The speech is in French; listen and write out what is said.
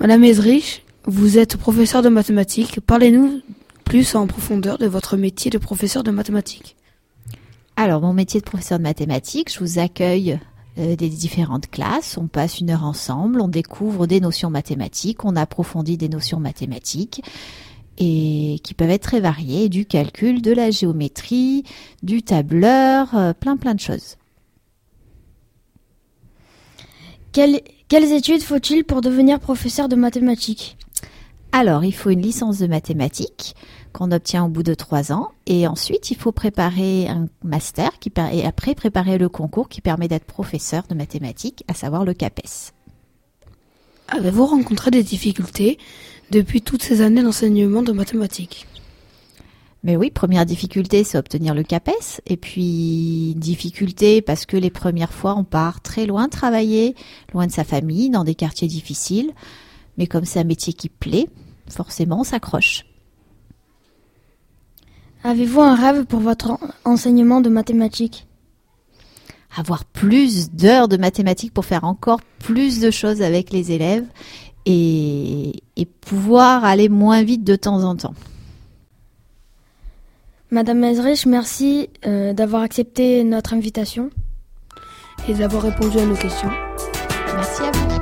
Madame Ezrich, vous êtes professeur de mathématiques. Parlez-nous plus en profondeur de votre métier de professeur de mathématiques. Alors, mon métier de professeur de mathématiques, je vous accueille euh, des différentes classes, on passe une heure ensemble, on découvre des notions mathématiques, on approfondit des notions mathématiques et qui peuvent être très variées, du calcul, de la géométrie, du tableur, euh, plein plein de choses. Quelles études faut-il pour devenir professeur de mathématiques? Alors, il faut une licence de mathématiques qu'on obtient au bout de trois ans. Et ensuite, il faut préparer un master qui, et après préparer le concours qui permet d'être professeur de mathématiques, à savoir le CAPES. Avez-vous rencontré des difficultés depuis toutes ces années d'enseignement de mathématiques mais oui, première difficulté, c'est obtenir le CAPES. Et puis, difficulté parce que les premières fois, on part très loin travailler, loin de sa famille, dans des quartiers difficiles. Mais comme c'est un métier qui plaît, forcément, on s'accroche. Avez-vous un rêve pour votre enseignement de mathématiques? Avoir plus d'heures de mathématiques pour faire encore plus de choses avec les élèves et, pouvoir aller moins vite de temps en temps. Madame Ezrich, merci euh, d'avoir accepté notre invitation et d'avoir répondu à nos questions. Merci à vous.